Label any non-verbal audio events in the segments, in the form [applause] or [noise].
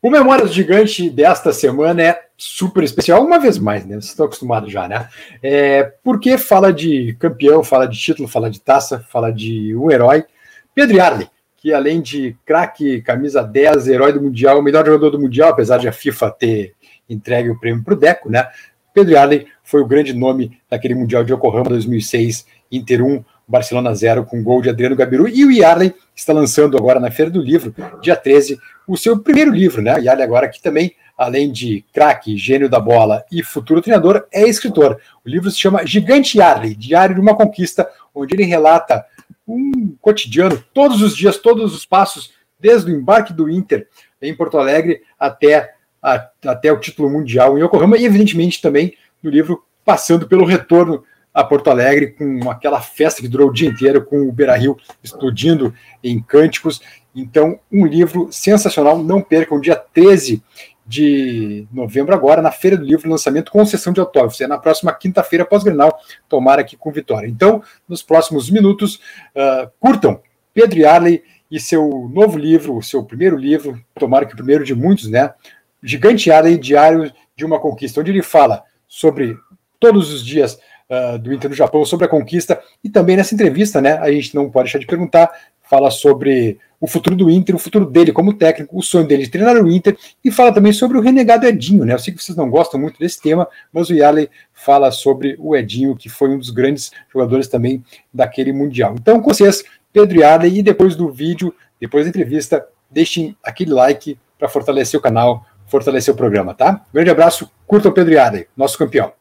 O Memórias Gigante desta semana é super especial, uma vez mais, né? Vocês estão acostumados já, né? É, porque fala de campeão, fala de título, fala de taça, fala de um herói. Pedro Yarley, que além de craque, camisa 10, herói do Mundial, o melhor jogador do Mundial, apesar de a FIFA ter entregue o prêmio para o Deco, né? Pedro Yarley foi o grande nome daquele Mundial de Yokohama 2006, Inter 1, Barcelona 0, com gol de Adriano Gabiru. E o Yarley está lançando agora na Feira do Livro, dia 13, o seu primeiro livro, né? Yarley agora que também, além de craque, gênio da bola e futuro treinador, é escritor. O livro se chama Gigante Yarley, Diário de uma Conquista, onde ele relata um cotidiano, todos os dias, todos os passos, desde o embarque do Inter em Porto Alegre até, a, até o título mundial em Yokohama, e evidentemente também no livro passando pelo retorno a Porto Alegre com aquela festa que durou o dia inteiro, com o Beira Rio explodindo em cânticos. Então, um livro sensacional. Não percam, dia 13 de novembro, agora, na Feira do Livro, lançamento com sessão de autógrafos. É na próxima quinta-feira, pós-grenal, tomara aqui com vitória. Então, nos próximos minutos, uh, curtam Pedro Yarley e seu novo livro, o seu primeiro livro, tomara que o primeiro de muitos, né? Gigante Yarley, Diário de uma Conquista, onde ele fala sobre todos os dias uh, do Inter no Japão, sobre a conquista, e também nessa entrevista, né, a gente não pode deixar de perguntar, fala sobre o futuro do Inter, o futuro dele como técnico, o sonho dele de treinar o Inter, e fala também sobre o renegado Edinho, né? Eu sei que vocês não gostam muito desse tema, mas o Yarley fala sobre o Edinho, que foi um dos grandes jogadores também daquele Mundial. Então, com vocês, Pedro Yarley, e depois do vídeo, depois da entrevista, deixem aquele like para fortalecer o canal, fortalecer o programa, tá? Grande abraço, curta o Pedro Yarley, nosso campeão.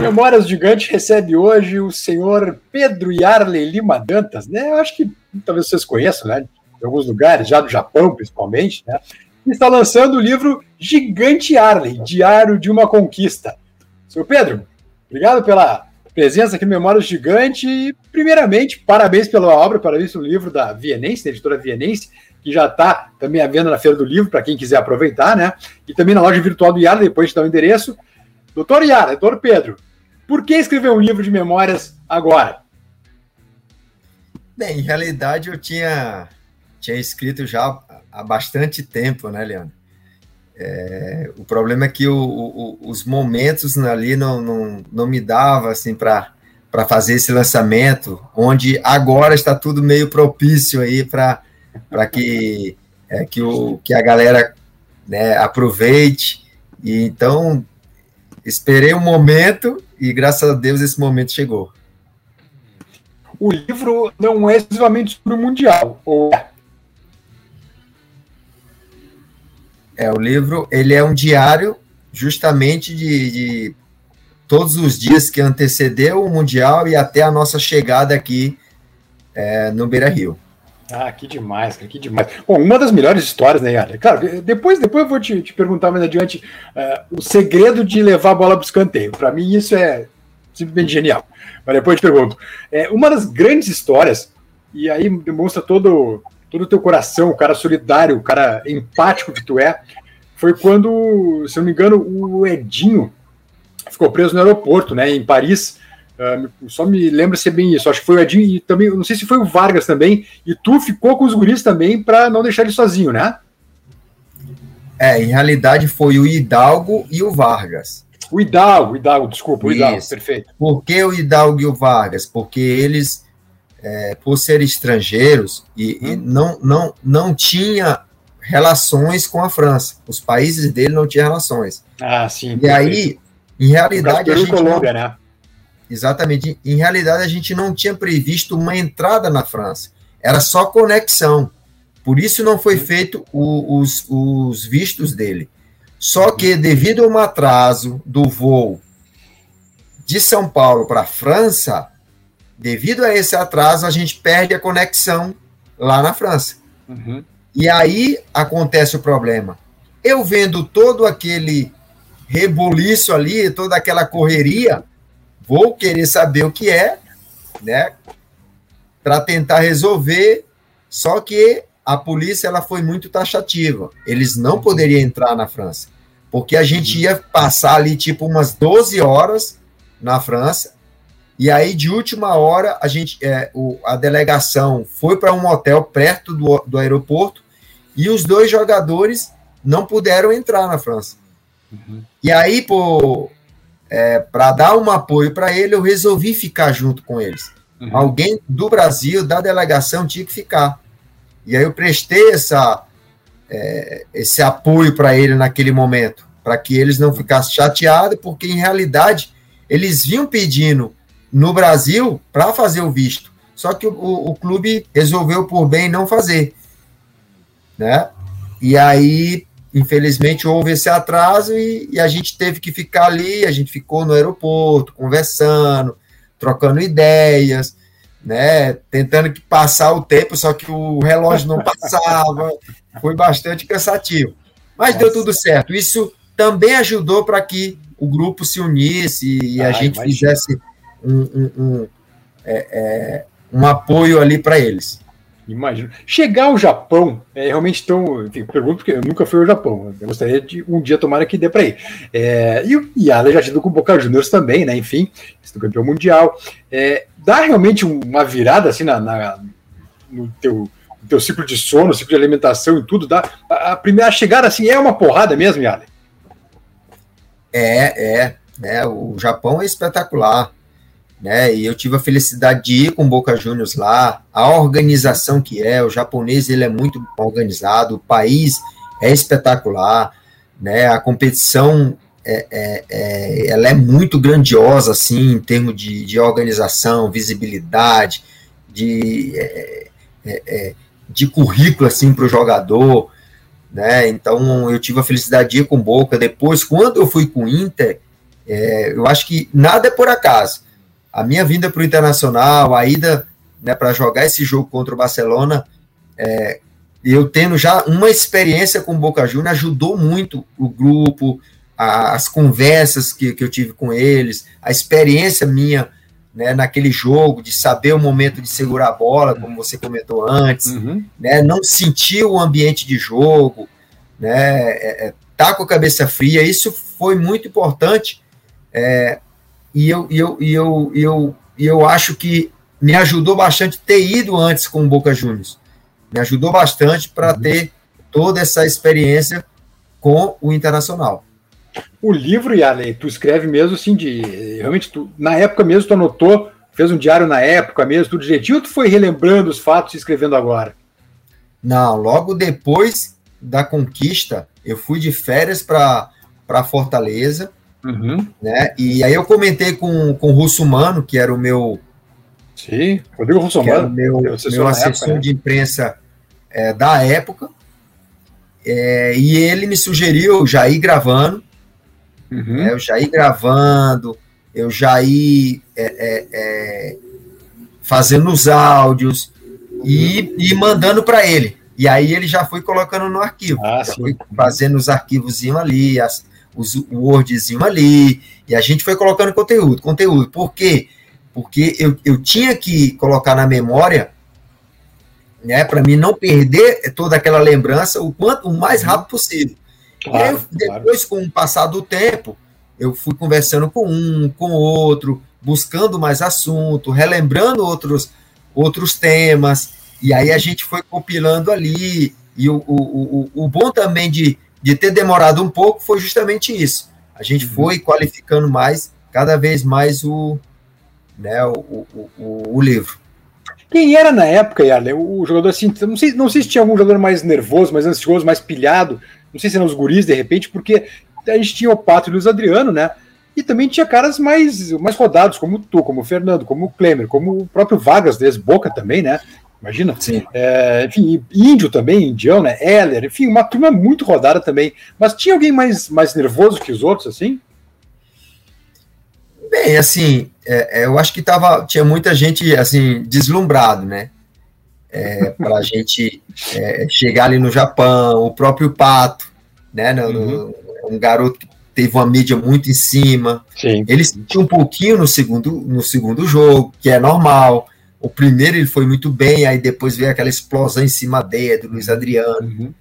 Memórias Gigante recebe hoje o senhor Pedro Yarley Lima Dantas, né? Eu acho que talvez vocês conheçam, né? De alguns lugares, já do Japão principalmente, né? E está lançando o livro Gigante Yarley, Diário de uma Conquista. Senhor Pedro, obrigado pela presença aqui no Memórias Gigante e, primeiramente, parabéns pela obra, parabéns pelo livro da Vienense, da editora Vienense, que já está também à venda na Feira do Livro, para quem quiser aproveitar, né? E também na loja virtual do Yarley, depois de dar o endereço. Doutor Yarley, doutor Pedro, por que escrever um livro de memórias agora? Bem, em realidade eu tinha, tinha escrito já há bastante tempo, né, Leandro? É, o problema é que o, o, os momentos ali não, não, não me dava assim para fazer esse lançamento, onde agora está tudo meio propício aí para que, é, que, o, que a galera né, aproveite. E então esperei um momento e graças a Deus esse momento chegou. O livro não é exclusivamente sobre o Mundial, ou é? É, o livro ele é um diário justamente de, de todos os dias que antecedeu o Mundial e até a nossa chegada aqui é, no Beira Rio. Ah, que demais, cara, que demais. Bom, uma das melhores histórias, né, Yara? Claro, depois, depois eu vou te, te perguntar mais adiante uh, o segredo de levar a bola para o escanteio. Para mim, isso é simplesmente genial. Mas depois eu te pergunto. É, uma das grandes histórias, e aí demonstra todo, todo o teu coração, o cara solidário, o cara empático que tu é, foi quando, se não me engano, o Edinho ficou preso no aeroporto, né, em Paris Uh, só me lembra ser bem isso. Acho que foi o Edinho e também, não sei se foi o Vargas também. E tu ficou com os guris também para não deixar ele sozinho, né? É, em realidade foi o Hidalgo e o Vargas. O Hidalgo, Hidalgo, desculpa, o Hidalgo, perfeito. Por que o Hidalgo e o Vargas? Porque eles, é, por serem estrangeiros, e, hum. e, não, não, não tinha relações com a França. Os países dele não tinham relações. Ah, sim. E perfeito. aí, em realidade. a gente Colômbia, né? Exatamente. Em realidade, a gente não tinha previsto uma entrada na França. Era só conexão. Por isso não foi feito o, os, os vistos dele. Só que, devido a um atraso do voo de São Paulo para a França, devido a esse atraso, a gente perde a conexão lá na França. Uhum. E aí acontece o problema. Eu vendo todo aquele rebuliço ali, toda aquela correria, vou querer saber o que é, né? Para tentar resolver. Só que a polícia ela foi muito taxativa. Eles não poderiam entrar na França, porque a gente ia passar ali tipo umas 12 horas na França E aí, de última hora, a gente, é, o, a delegação foi para um hotel perto do, do aeroporto e os dois jogadores não puderam entrar na França. Uhum. E aí, é, para dar um apoio para ele, eu resolvi ficar junto com eles. Uhum. Alguém do Brasil, da delegação, tinha que ficar. E aí eu prestei essa, é, esse apoio para ele naquele momento, para que eles não ficassem chateados, porque em realidade eles vinham pedindo no Brasil para fazer o visto. Só que o, o, clube resolveu por bem não fazer. Né? E aí, infelizmente, houve esse atraso e, e, a gente teve que ficar ali, a gente ficou no aeroporto, conversando, trocando ideias, né? Tentando que passar o tempo, só que o relógio não passava. [laughs] Foi bastante cansativo. Mas Nossa. deu tudo certo. Isso também ajudou para que o grupo se unisse e ah, a gente imagina. fizesse um, um, um, é, é, um apoio ali para eles. Imagino. Chegar ao Japão é realmente tão. Enfim, pergunto porque eu nunca fui ao Japão. Eu gostaria de um dia tomar que dê para ir. É, e o Yala já tido com o Boca Juniors também, né? Enfim, do campeão mundial. É, dá realmente uma virada assim na, na no teu, teu ciclo de sono, ciclo de alimentação e tudo. Dá, a, a primeira chegada assim é uma porrada mesmo, Yala? É, é. é o Japão é espetacular né? E eu tive a felicidade de ir com o Boca Juniors lá, a organização que é, o japonês ele é muito organizado, o país é espetacular, né? A competição é, é, é ela é muito grandiosa assim em termos de, de organização, visibilidade, de é, é, é, de currículo assim para o jogador, né? Então eu tive a felicidade de ir com Boca. Depois, quando eu fui com o Inter, eu acho que nada é por acaso a minha vinda para o Internacional, a ida né, para jogar esse jogo contra o Barcelona, é, eu tendo já uma experiência com o Boca Juniors, ajudou muito o grupo, a, as conversas que, que eu tive com eles, a experiência minha né, naquele jogo, de saber o momento de segurar a bola, como você comentou antes, uhum. né, não sentir o ambiente de jogo, né, é, é, tá com a cabeça fria, isso foi muito importante é, e eu, e eu, e eu, e eu, e eu acho que me ajudou bastante ter ido antes com o Boca Juniors. Me ajudou bastante para uhum. ter toda essa experiência com o Internacional. O livro, Yalen, tu escreve mesmo assim de. Realmente, tu, na época mesmo, tu anotou, fez um diário na época mesmo, tudo direitinho, ou tu foi relembrando os fatos e escrevendo agora? Não, logo depois da conquista, eu fui de férias para Fortaleza Uhum. Né? E aí eu comentei com, com o Russo Mano, que era o meu. Sim, Rodrigo Russo Mano. Meu, meu assessor época, né? de imprensa é, da época. É, e ele me sugeriu já ir gravando. Uhum. É, eu já ir gravando, eu já ir é, é, é, fazendo os áudios e, e mandando para ele. E aí ele já foi colocando no arquivo. Ah, já foi fazendo os arquivos ali, as, os, o Wordzinho ali, e a gente foi colocando conteúdo, conteúdo. Por quê? Porque eu, eu tinha que colocar na memória, né, para mim não perder toda aquela lembrança o quanto o mais rápido possível. Claro, e aí, depois, claro. com o passar do tempo, eu fui conversando com um, com outro, buscando mais assunto, relembrando outros, outros temas, e aí a gente foi compilando ali. E o, o, o, o bom também de, de ter demorado um pouco foi justamente isso. A gente uhum. foi qualificando mais, cada vez mais o, né, o, o, o, livro. Quem era na época, Yarley, o jogador assim, não sei, não sei se tinha algum jogador mais nervoso, mais ansioso, mais pilhado, não sei se eram os guris de repente, porque a gente tinha o Pato e o Luiz Adriano, né? E também tinha caras mais, mais rodados, como tu, como o Fernando, como o Klemer, como o próprio Vargas, desde Boca também, né? Imagina? Sim. É, enfim, índio também, indião, né? Heller, enfim, uma turma muito rodada também. Mas tinha alguém mais, mais nervoso que os outros, assim? Bem, assim, é, é eu acho que tava, tinha muita gente, assim, deslumbrado, né? É, para a [laughs] gente é, chegar ali no Japão, o próprio Pato, né? No, uhum. um garoto que teve uma mídia muito em cima. Sim. Ele sentiu um pouquinho no segundo, no segundo jogo, que é normal o primeiro ele foi muito bem, aí depois veio aquela explosão em cima dele, do Luiz Adriano, uhum.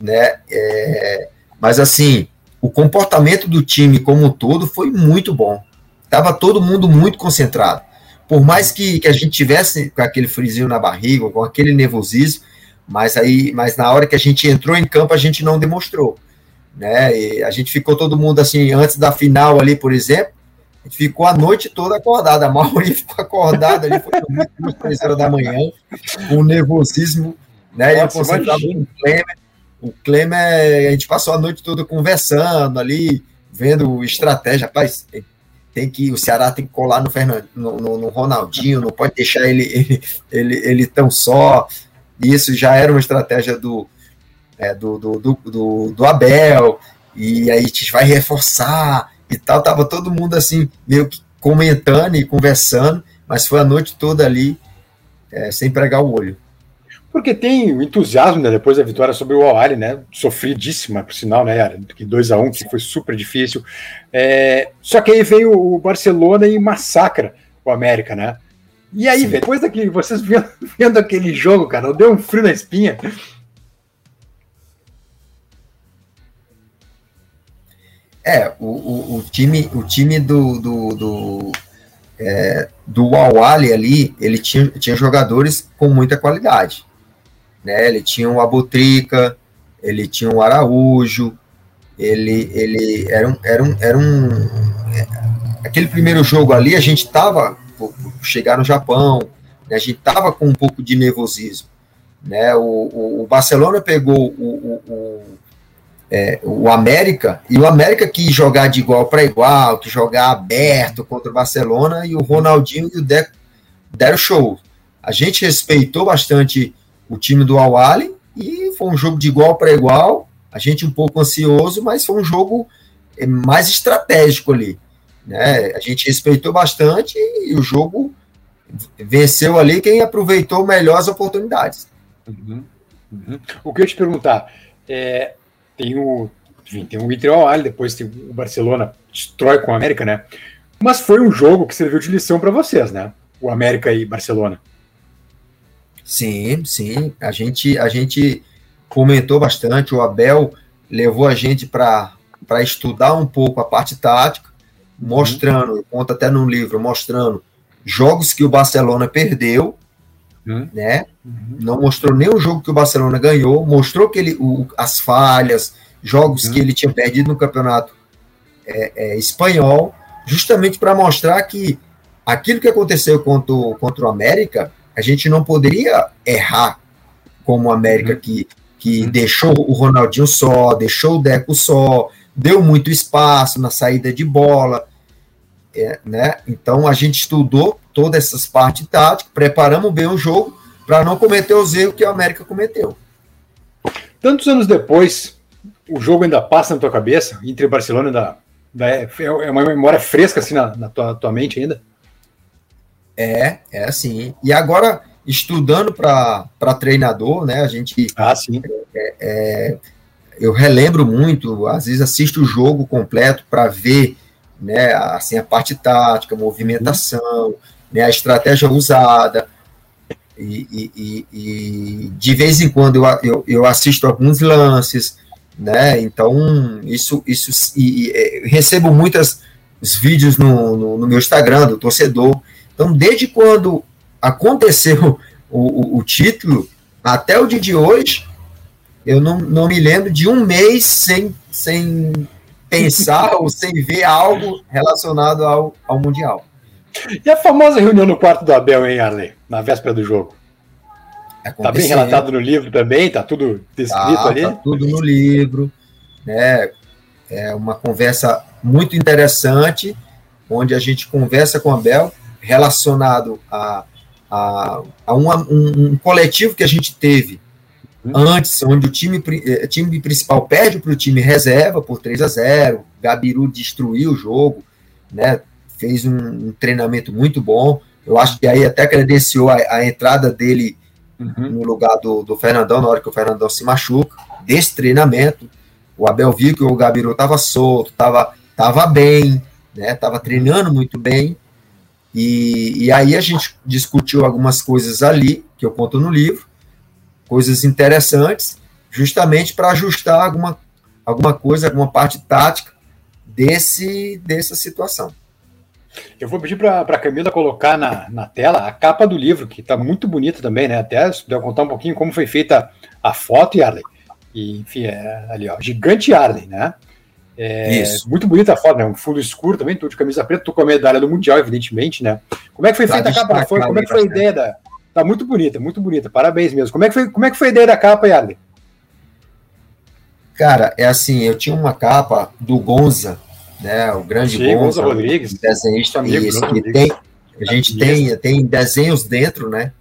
né? É, mas assim, o comportamento do time como um todo foi muito bom. Tava todo mundo muito concentrado. Por mais que, que a gente tivesse com aquele frisinho na barriga, com aquele nervosismo, mas aí, mas na hora que a gente entrou em campo, a gente não demonstrou. Né? E a gente ficou todo mundo assim, antes da final ali, por exemplo, gente ficou a noite toda acordada. A maioria ficou acordada ali, foi duas, três horas da manhã, com nervosismo, né? Nossa, eu concentrado com o Klemer. O Klemer, a gente passou a noite toda conversando ali, vendo estratégia. Rapaz, tem que o Ceará tem que colar no, Fernando, no, no, no Ronaldinho, não pode deixar ele, ele, ele, ele, tão só. Isso já era uma estratégia do, é, do, do, do, do, do Abel, e aí a gente vai reforçar e tal. Tava todo mundo assim, meio que comentando e conversando, mas foi a noite toda ali, é, sem pregar o olho. Porque tem o entusiasmo né, depois da vitória sobre o Awali, né? Sofridíssima, por sinal, né? Que 2 a 1 um, que foi super difícil. É, só que aí veio o Barcelona e massacra o América, né? E aí, velho, depois daquele, vocês vendo, [laughs] vendo, aquele jogo, cara, deu um frio na espinha. É, o, o, o time, o time do, do, do, é, do Awali ali, ele tinha, tinha jogadores com muita qualidade né? Ele tinha o Abutrica, ele tinha o Araújo, ele, ele era um, era um, era um é, aquele primeiro jogo ali a gente estava chegar no Japão, né? a gente estava com um pouco de nervosismo, né? O, o, o Barcelona pegou o, o, é, o América e o América quis jogar de igual para igual, que jogar aberto contra o Barcelona e o Ronaldinho e o Deco deram show. A gente respeitou bastante o time do Awali e foi um jogo de igual para igual. A gente um pouco ansioso, mas foi um jogo é, mais estratégico ali. Né? A gente respeitou bastante e o jogo venceu ali quem aproveitou melhor as oportunidades. Uhum, uhum. O que eu te perguntar é, tem o enfim, tem o Inter Awali, depois tem o Barcelona destrói com o América, né? Mas foi um jogo que serviu de lição para vocês, né? O América e Barcelona. Sim, sim. A gente, a gente comentou bastante. O Abel levou a gente para estudar um pouco a parte tática, mostrando, uhum. conta até no livro, mostrando jogos que o Barcelona perdeu, uhum. né? Uhum. Não mostrou nem o jogo que o Barcelona ganhou, mostrou que ele, o, as falhas, jogos que uhum. ele tinha perdido no campeonato é, é, espanhol, justamente para mostrar que aquilo que aconteceu contra o, contra o América a gente não poderia errar como o América uhum. que, que uhum. deixou o Ronaldinho só, deixou o Deco só, deu muito espaço na saída de bola. É, né? Então a gente estudou todas essas partes táticas, preparamos bem o jogo para não cometer os erros que o América cometeu. Tantos anos depois, o jogo ainda passa na tua cabeça, entre Barcelona ainda, é, é uma memória fresca assim na, na tua, tua mente ainda? É, é assim. E agora, estudando para treinador, né? A gente. Ah, sim. É, é, eu relembro muito, às vezes assisto o jogo completo para ver né, assim, a parte tática, a movimentação, uhum. Né, a estratégia usada. E, e, e, de vez em quando eu, eu, eu, assisto alguns lances, né? Então, isso, isso e, e recebo muitos vídeos no, no, no, meu Instagram do torcedor. Então, desde quando aconteceu [laughs] o, o, o título até o dia de hoje, eu não, não me lembro de um mês sem, sem pensar [laughs] ou sem ver algo relacionado ao, ao Mundial. E a famosa reunião no quarto do Abel, hein, Arley? Na véspera do jogo. Está bem relatado no livro também? Está tudo descrito tá, ali? Está tudo no livro. Né? É uma conversa muito interessante, onde a gente conversa com o Abel, relacionado a, a, a um, um, coletivo que a gente teve uhum. antes, onde o time, eh, time principal perde para o time reserva por 3 a 0 Gabiru destruiu o jogo, né, fez um, um treinamento muito bom. Eu acho que aí até credenciou a, a entrada dele uhum. no lugar do, do Fernandão, na hora que o Fernandão se machuca, desse treinamento. O Abel viu que o Gabiru estava solto, estava tava bem, né, estava treinando muito bem, e, e aí a gente discutiu algumas coisas ali, que eu conto no livro, coisas interessantes, justamente para ajustar alguma, alguma coisa, alguma parte tática desse, dessa situação. Eu vou pedir para a Camila colocar na, na tela a capa do livro, que está muito bonita também, né? Até se puder contar um pouquinho como foi feita a foto, Yarley. E, enfim, é ali, ó, gigante Yarley, né? É, Isso. Muito bonita a foto, né? Um fundo escuro também, tudo de camisa preta, tu com a medalha do Mundial, evidentemente, né? Como é que foi tá feita a capa? Foi, como é que foi a ideia da. Tá muito bonita, muito bonita. Parabéns mesmo. Como é que foi, como é que foi a ideia da capa, Yarley? Cara, é assim, eu tinha uma capa do Gonza, né? O grande Sim, Gonza, Rodrigues, desenhista amigo, isso, que tem, a gente tem, tem desenhos dentro, né?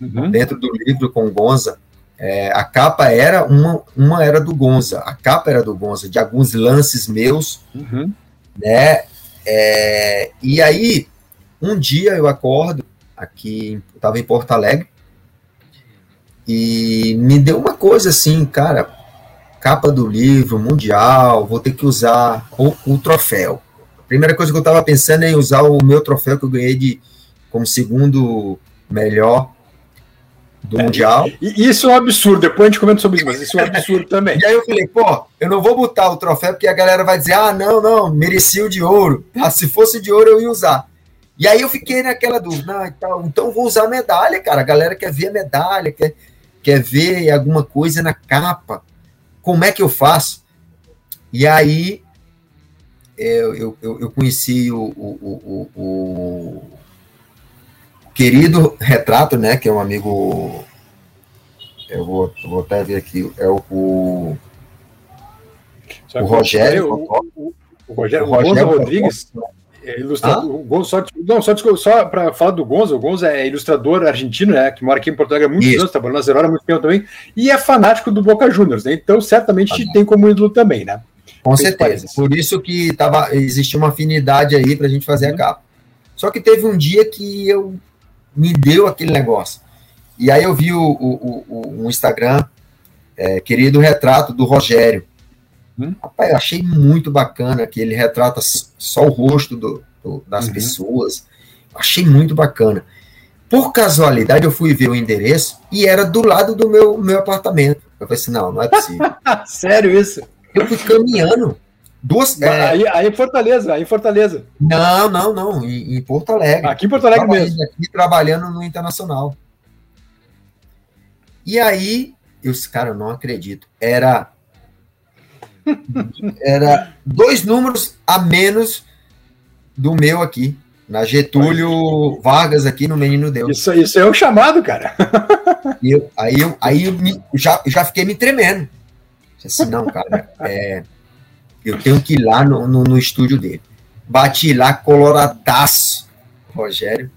Uhum. Dentro do livro com Gonza. É, a capa era uma, uma era do Gonza, a capa era do Gonza, de alguns lances meus, uhum. né? É, e aí, um dia eu acordo aqui, estava em Porto Alegre, e me deu uma coisa assim, cara, capa do livro, mundial, vou ter que usar o, o troféu. A primeira coisa que eu estava pensando é em usar o meu troféu que eu ganhei de como segundo melhor do é, Mundial. E, isso é um absurdo, depois a gente comenta sobre isso, mas isso é um absurdo também. [laughs] e aí eu falei, pô, eu não vou botar o troféu porque a galera vai dizer, ah, não, não, merecia o de ouro. Ah, se fosse de ouro eu ia usar. E aí eu fiquei naquela dúvida, não, então, então vou usar a medalha, cara. A galera quer ver a medalha, quer, quer ver alguma coisa na capa como é que eu faço? E aí eu, eu, eu conheci o, o, o, o, querido Retrato, né? Que é um amigo. Eu vou, vou até ver aqui. É o, o, o Rogério. O, o, Rogério, o Rogério Rodrigues. É ilustrador, ah? o Gonzo, só, não, só, só para falar do Gonzo, o Gonzo é ilustrador argentino, né, que mora aqui em Alegre há muitos Isso. anos, trabalhou na Zero há muito tempo também, e é fanático do Boca Juniors, né, então certamente ah, tem como ídolo também, né? Com certeza, por isso que tava, existia uma afinidade aí para a gente fazer uhum. a capa. Só que teve um dia que eu me deu aquele negócio, e aí eu vi o, o, o, o Instagram, é, querido retrato do Rogério, Hum? Rapaz, eu achei muito bacana que ele retrata só o rosto do, do, das uhum. pessoas. Achei muito bacana. Por casualidade, eu fui ver o endereço e era do lado do meu, meu apartamento. Eu falei assim: não, não é possível. [laughs] Sério isso? Eu fui caminhando. Duas, é... aí, aí em Fortaleza, aí em Fortaleza. Não, não, não, em, em Porto Alegre. Aqui em Porto Alegre mesmo. Aqui trabalhando no Internacional. E aí, eu disse, cara, eu não acredito. Era era dois números a menos do meu aqui. Na Getúlio Vargas aqui no Menino Deus. Isso, isso é o chamado, cara. E eu, aí eu, aí eu me, já, já fiquei me tremendo. Assim, não, cara, é, eu tenho que ir lá no, no, no estúdio dele. Bati lá, coloradaço, Rogério.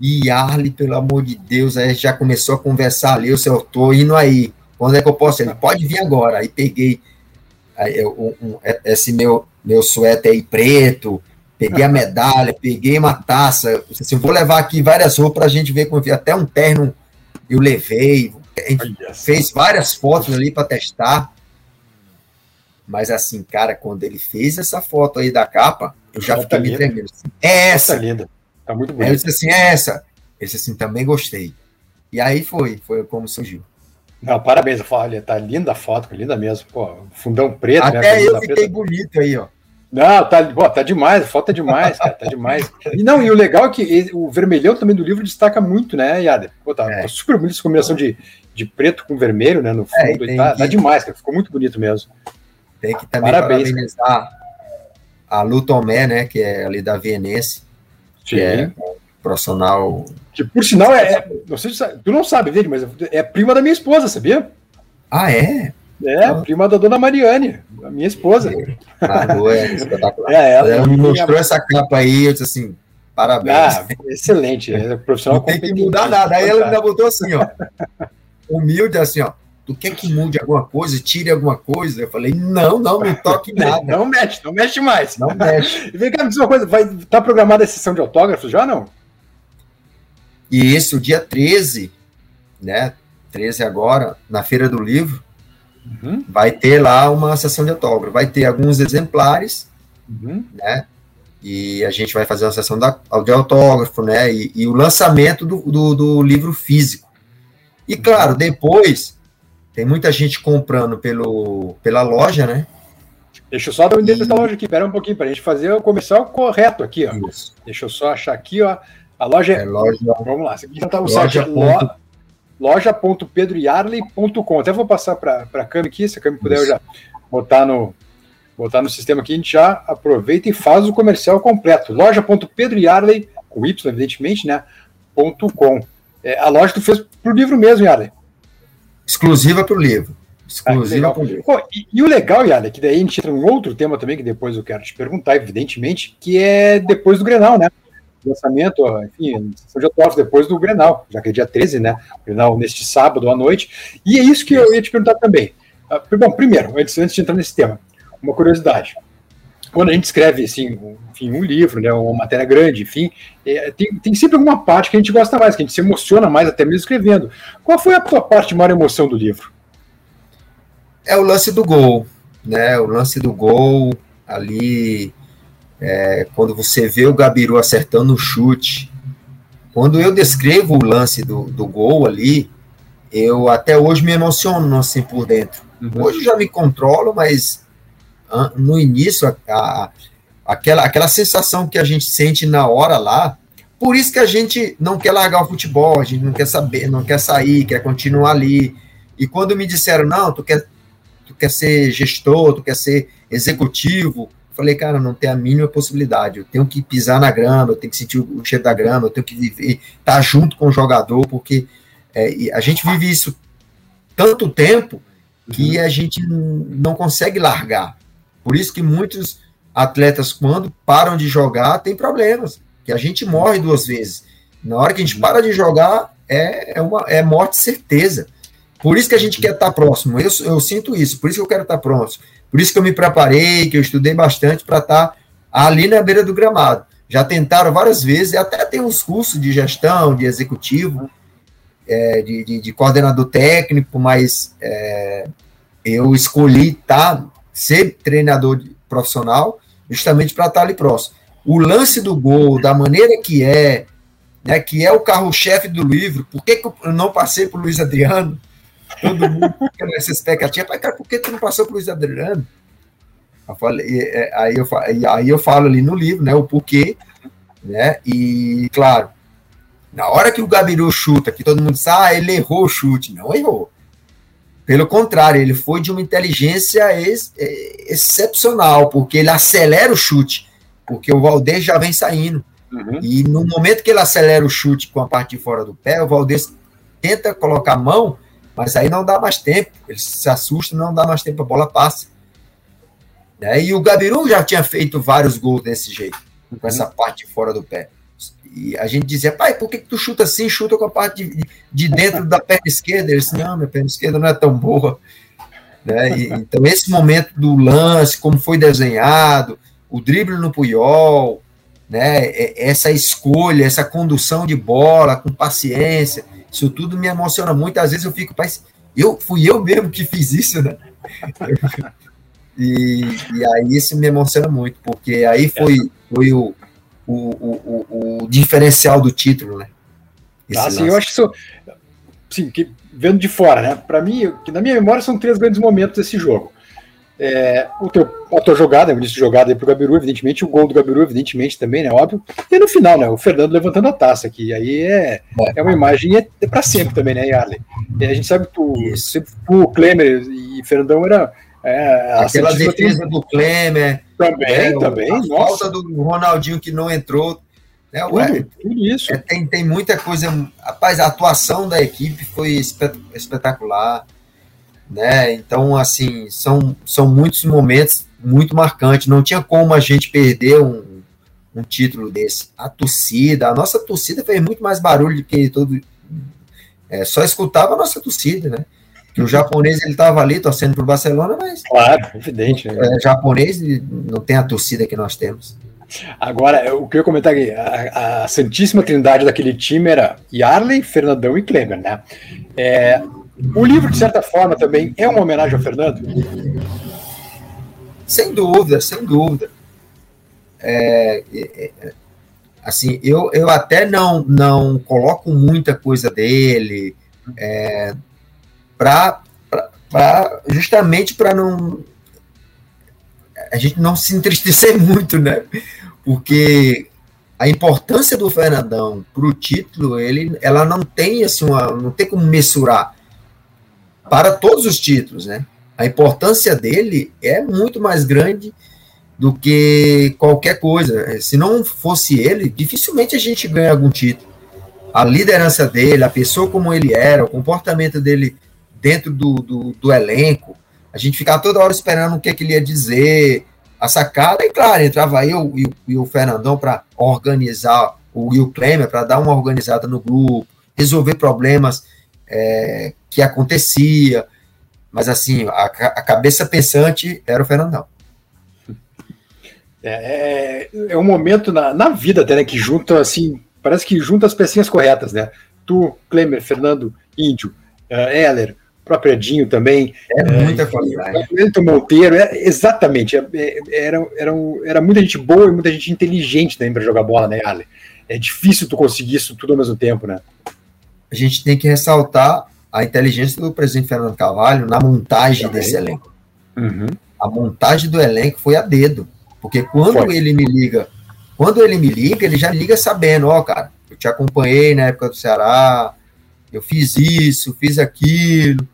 E Arley, pelo amor de Deus, aí já começou a conversar ali. Eu, eu tô indo aí. Quando é que eu posso? Ele pode vir agora. Aí peguei aí, um, um, esse meu, meu suéter aí preto, peguei a medalha, [laughs] peguei uma taça. Assim, vou levar aqui várias roupas para a gente ver como até um terno eu levei. fez várias fotos ali para testar. Mas assim, cara, quando ele fez essa foto aí da capa, eu já fiquei me tremendo. Assim, é essa. Tá linda. Tá muito bonito. Eu disse assim, é essa. Ele disse assim, também gostei. E aí foi, foi como surgiu. Não, parabéns, olha, tá linda a foto, linda mesmo. Pô, fundão preto, né, Até né? eu fiquei preta. bonito aí, ó. Não, tá, pô, tá demais, a foto é demais, cara, tá demais. E não, e o legal é que o vermelhão também do livro destaca muito, né, Yada? Pô, tá, é. tá super bonito essa combinação de, de preto com vermelho, né, no é, fundo, é, tá, que... tá, demais, cara, ficou muito bonito mesmo. Tem que também Parabéns, parabenizar a Lu Tomé, né, que é ali da Vienense, que é profissional. Que por sinal é. é não sei se, tu não sabe dele, mas é prima da minha esposa, sabia? Ah, é? É, ah. prima da dona Mariane, a minha esposa. Ah, é [laughs] espetacular. É, ela, ela me mostrou essa capa aí, eu disse assim, parabéns. Ah, excelente, é profissional Não tem que mudar nada. Aí ela ainda botou assim, ó, humilde, assim, ó, tu quer que mude alguma coisa, tire alguma coisa? Eu falei, não, não, não toque [laughs] nada. Não mexe, não mexe mais. Não mexe. [laughs] E vem cá, me diz uma coisa, vai tá programada a sessão de autógrafos já, não? E esse, o dia 13, né? 13 agora, na Feira do Livro, uhum. vai ter lá uma sessão de autógrafo. Vai ter alguns exemplares, uhum. né? E a gente vai fazer uma sessão de autógrafo, né? E, e o lançamento do, do, do, livro físico. E, claro, depois, tem muita gente comprando pelo, pela loja, né? Deixa eu só dar o endereço da loja aqui, espera um pouquinho, para a gente fazer o comercial correto aqui, ó. Isso. Deixa eu só achar aqui, ó. A loja é. é loja... Vamos lá, já tá o loja site ponto... loja.pedroyarley.com. Até vou passar para a Cami aqui, se a Cami puder eu já botar no, botar no sistema aqui, a gente já aproveita e faz o comercial completo. Loja.pedroyarley, com Y, evidentemente, né? Ponto .com. É, a loja tu fez pro livro mesmo, Yarley. Exclusiva para o livro. Exclusiva ah, para o livro. Pô, e, e, o legal, Yarley, que daí a gente entra em outro tema também, que depois eu quero te perguntar, evidentemente, que é depois do Grenal, né? Lançamento, enfim, já torce depois do Grenal, já que é dia 13, né? Grenal neste sábado à noite. E é isso que eu ia te perguntar também. Ah, bom, primeiro, antes, antes de entrar nesse tema, uma curiosidade. Quando a gente escreve assim, enfim, um livro, né, uma matéria grande, enfim, é, tem, tem sempre alguma parte que a gente gosta mais, que a gente se emociona mais até mesmo escrevendo. Qual foi a tua parte maior emoção do livro? É o lance do gol, né? O lance do gol ali, é, quando você vê o Gabiru acertando o chute. Quando eu descrevo o lance do, do gol ali, eu até hoje me emociono assim por dentro. Uhum. Hoje já me controlo, mas no início, a, a, aquela, aquela sensação que a gente sente na hora lá, por isso que a gente não quer largar o futebol, a gente não quer saber, não quer sair, quer continuar ali. E quando me disseram, não, tu quer, tu quer ser gestor, tu quer ser executivo, falei, cara, não tem a mínima possibilidade. Eu tenho que pisar na grama, eu tenho que sentir o cheiro da grama, eu tenho que viver, estar tá junto com o jogador, porque é, a gente vive isso tanto tempo que uhum. a gente não consegue largar. Por isso que muitos atletas, quando param de jogar, tem problemas, que a gente morre duas vezes. Na hora que a gente para de jogar, é, é, uma, é morte certeza. Por isso que a gente quer estar próximo. Eu, eu sinto isso, por isso que eu quero estar próximo. Por isso que eu me preparei, que eu estudei bastante para estar ali na beira do gramado. Já tentaram várias vezes, até tem uns cursos de gestão, de executivo, é, de, de, de, coordenador técnico, mas é, eu escolhi estar ser treinador profissional, justamente para estar ali próximo. O lance do gol, da maneira que é, né, que é o carro-chefe do livro, por que, que eu não passei por Luiz Adriano? Todo mundo fica nessa expectativa, mas cara, por que tu não passou por Luiz Adriano? Eu falei, é, aí, eu, aí eu falo ali no livro, né, o porquê, né, e claro, na hora que o Gabiru chuta, que todo mundo diz, ah, ele errou o chute, não errou. Pelo contrário, ele foi de uma inteligência ex, é, excepcional, porque ele acelera o chute, porque o Valdez já vem saindo. Uhum. E no momento que ele acelera o chute com a parte de fora do pé, o Valdez tenta colocar a mão, mas aí não dá mais tempo. Ele se assusta, não dá mais tempo, a bola passa. Né? E o Gabiru já tinha feito vários gols desse jeito, com uhum. essa parte de fora do pé. E a gente dizia, pai, por que, que tu chuta assim? Chuta com a parte de, de dentro da perna esquerda. Ele disse, não, minha perna esquerda não é tão boa. Né? E, então, esse momento do lance, como foi desenhado, o drible no Puyol, né? essa escolha, essa condução de bola com paciência, isso tudo me emociona muito. Às vezes eu fico, pai, eu fui eu mesmo que fiz isso, né? [laughs] E, e aí isso me emociona muito, porque aí foi, foi o, o, o, o diferencial do título, né? ah, sim, eu acho que isso, sim, que, vendo de fora, né? Para mim, que na minha memória são três grandes momentos desse jogo. É, o teu, a tua jogada, o início de jogada aí pro Gabiru, evidentemente, o gol do Gabiru, evidentemente, também, né? Óbvio. E no final, né? O Fernando levantando a taça, que aí é, é uma imagem é, é para sempre também, né, Yarley? E a gente sabe que o, o Klemer e Fernandão era. É, Aquela defesa do Klemer, também, é, também. A nossa. falta do Ronaldinho que não entrou. Né, tudo, tudo isso. É, tem, tem muita coisa. Rapaz, a atuação da equipe foi espetacular. Né? Então, assim, são, são muitos momentos muito marcantes. Não tinha como a gente perder um, um título desse. A torcida, a nossa torcida fez muito mais barulho do que todo. É, só escutava a nossa torcida, né? que o japonês ele estava ali torcendo para o Barcelona, mas. Claro, evidente. Né? É, japonês não tem a torcida que nós temos. Agora, o que eu ia comentar aqui, a, a, Santíssima Trindade daquele time era Yarley, Fernandão e Kleber, né? É, o livro, de certa forma, também é uma homenagem ao Fernando? Sem dúvida, sem dúvida. É, é, é assim, eu, eu até não, não coloco muita coisa dele, é, para justamente para não a gente não se entristecer [laughs] muito, né? Porque a importância do Fernandão para o título, ele, ela não tem assim uma, não tem como mensurar para todos os títulos, né? A importância dele é muito mais grande do que qualquer coisa. Se não fosse ele, dificilmente a gente ganha algum título. A liderança dele, a pessoa como ele era, o comportamento dele dentro do, do, do elenco, a gente ficava toda hora esperando o que, é que ele ia dizer, a sacada, e claro, entrava eu e, e o Fernandão para organizar, o Will Klemer para dar uma organizada no grupo, resolver problemas é, que acontecia, mas assim, a, a, cabeça pensante era o Fernandão. É, é, é um momento na, na vida até, né, que junta, assim, parece que junta as pecinhas corretas, né? Tu, Klemer, Fernando, Índio, uh, Heller, próprio Edinho também. É muita qualidade. Wellington Monteiro, é, exatamente. É, é, era, era, era muita gente boa e muita gente inteligente também para jogar bola, né, Ale? É difícil tu conseguir isso tudo ao mesmo tempo, né? A gente tem que ressaltar a inteligência do presidente Fernando Carvalho na montagem também. desse elenco. Uhum. A montagem do elenco foi a dedo. Porque quando foi. ele me liga, quando ele me liga, ele já liga sabendo, ó, oh, cara, eu te acompanhei na época do Ceará, eu fiz isso, fiz aquilo,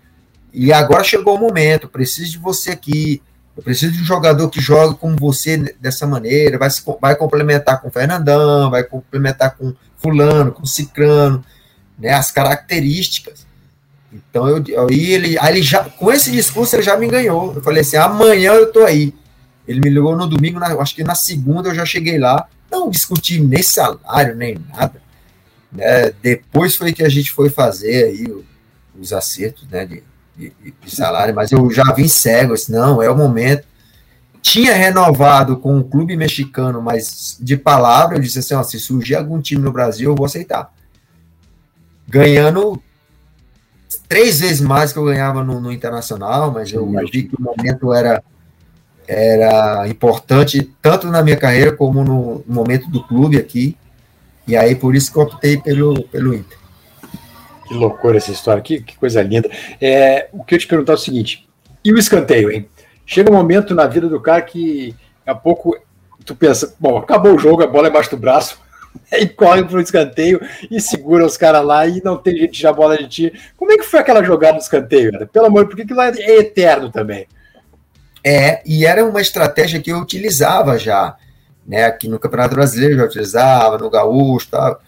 e agora chegou o momento, preciso de você aqui. Eu preciso de um jogador que jogue como você dessa maneira, vai, se, vai complementar com o Fernandão, vai complementar com fulano, com cicrano, né, as características. Então eu, aí ele, aí ele já, com esse discurso ele já me ganhou. Eu falei assim, amanhã eu tô aí. Ele me ligou no domingo, na, acho que na segunda eu já cheguei lá. Não discuti nem salário, nem nada. Né, depois foi que a gente foi fazer aí os acertos, né, de, de, de salário, mas eu já vim cego, assim, não, é o momento. Tinha renovado com o clube mexicano, mas de palavra, eu disse assim: ó, se surgir algum time no Brasil, eu vou aceitar. Ganhando três vezes mais que eu ganhava no, no Internacional, mas eu, eu vi que o momento era, era importante, tanto na minha carreira como no, no momento do clube aqui. E aí, por isso que eu optei pelo, pelo Inter. Que loucura essa história, que, que coisa linda. É, o que eu te perguntar é o seguinte: e o escanteio, hein? Chega um momento na vida do cara que a pouco tu pensa, bom, acabou o jogo, a bola é embaixo do braço, [laughs] e corre pro escanteio e segura os caras lá e não tem gente já bola de ti. Como é que foi aquela jogada do escanteio, cara? Pelo amor, porque aquilo é eterno também. É, e era uma estratégia que eu utilizava já, né? Aqui no Campeonato Brasileiro já utilizava, no Gaúcho, tal